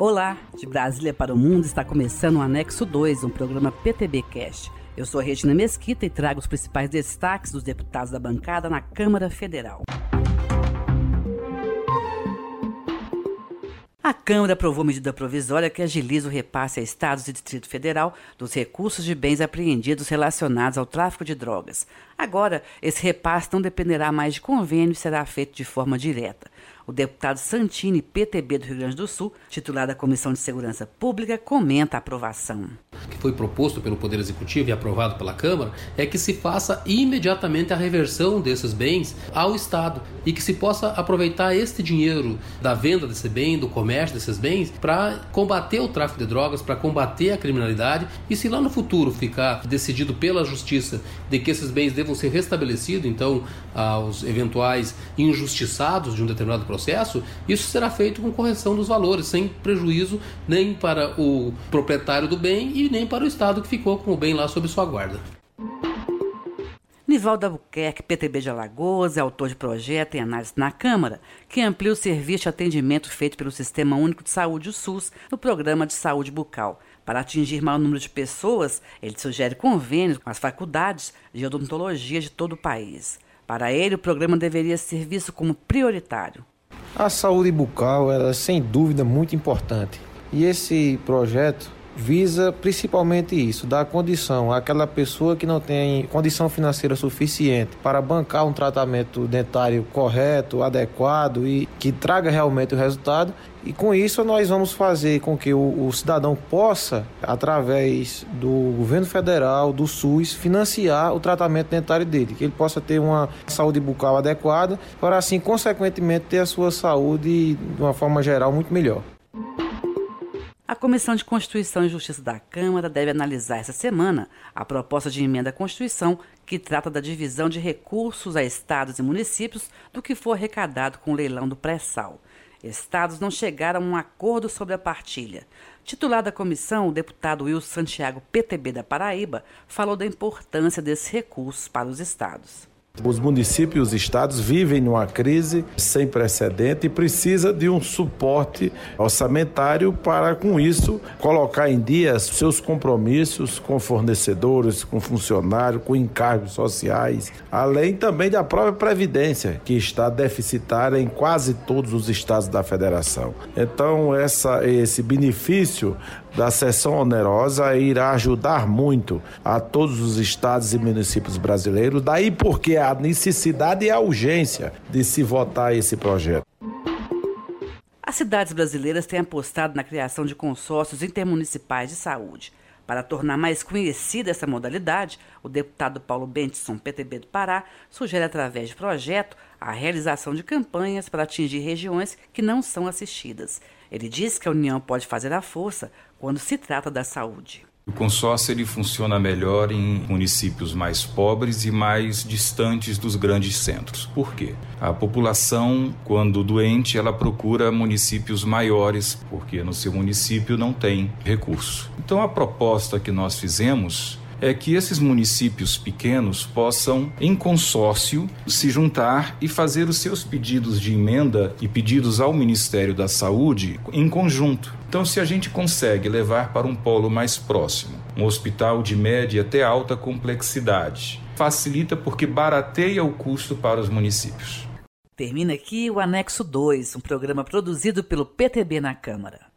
Olá, de Brasília para o Mundo está começando o Anexo 2, um programa PTB Cast. Eu sou a Regina Mesquita e trago os principais destaques dos deputados da bancada na Câmara Federal. A Câmara aprovou medida provisória que agiliza o repasse a estados e Distrito Federal dos recursos de bens apreendidos relacionados ao tráfico de drogas. Agora, esse repasse não dependerá mais de convênio e será feito de forma direta. O deputado Santini, PTB do Rio Grande do Sul, titular da Comissão de Segurança Pública, comenta a aprovação. O que foi proposto pelo Poder Executivo e aprovado pela Câmara é que se faça imediatamente a reversão desses bens ao Estado e que se possa aproveitar este dinheiro da venda desse bem, do comércio desses bens, para combater o tráfico de drogas, para combater a criminalidade e se lá no futuro ficar decidido pela Justiça de que esses bens devam ser restabelecidos, então, aos eventuais injustiçados de um determinado processo, processo, isso será feito com correção dos valores, sem prejuízo nem para o proprietário do bem e nem para o Estado que ficou com o bem lá sob sua guarda. Nivaldo Albuquerque, PTB de Alagoas, é autor de projeto em análise na Câmara, que amplia o serviço de atendimento feito pelo Sistema Único de Saúde, o SUS, no Programa de Saúde Bucal. Para atingir maior número de pessoas, ele sugere convênios com as faculdades de odontologia de todo o país. Para ele, o programa deveria ser visto como prioritário. A saúde bucal é sem dúvida muito importante. E esse projeto visa principalmente isso, dar condição àquela pessoa que não tem condição financeira suficiente para bancar um tratamento dentário correto, adequado e que traga realmente o resultado. E com isso nós vamos fazer com que o, o cidadão possa, através do governo federal, do SUS, financiar o tratamento dentário dele, que ele possa ter uma saúde bucal adequada, para assim, consequentemente, ter a sua saúde de uma forma geral muito melhor. A Comissão de Constituição e Justiça da Câmara deve analisar essa semana a proposta de emenda à Constituição que trata da divisão de recursos a estados e municípios do que for arrecadado com o leilão do pré-sal. Estados não chegaram a um acordo sobre a partilha. Titular da comissão, o deputado Wilson Santiago, PTB da Paraíba, falou da importância desses recursos para os estados. Os municípios e os estados vivem numa crise sem precedente e precisa de um suporte orçamentário para, com isso, colocar em dia seus compromissos com fornecedores, com funcionários, com encargos sociais, além também da própria previdência, que está deficitária em quase todos os estados da federação. Então, essa, esse benefício da sessão onerosa irá ajudar muito a todos os estados e municípios brasileiros, daí porque a necessidade e a urgência de se votar esse projeto. As cidades brasileiras têm apostado na criação de consórcios intermunicipais de saúde. Para tornar mais conhecida essa modalidade, o deputado Paulo Bentson, PTB do Pará, sugere através de projeto a realização de campanhas para atingir regiões que não são assistidas. Ele diz que a União pode fazer a força quando se trata da saúde. O consórcio ele funciona melhor em municípios mais pobres e mais distantes dos grandes centros. Por quê? A população, quando doente, ela procura municípios maiores, porque no seu município não tem recurso. Então a proposta que nós fizemos é que esses municípios pequenos possam, em consórcio, se juntar e fazer os seus pedidos de emenda e pedidos ao Ministério da Saúde em conjunto. Então, se a gente consegue levar para um polo mais próximo, um hospital de média até alta complexidade, facilita porque barateia o custo para os municípios. Termina aqui o Anexo 2, um programa produzido pelo PTB na Câmara.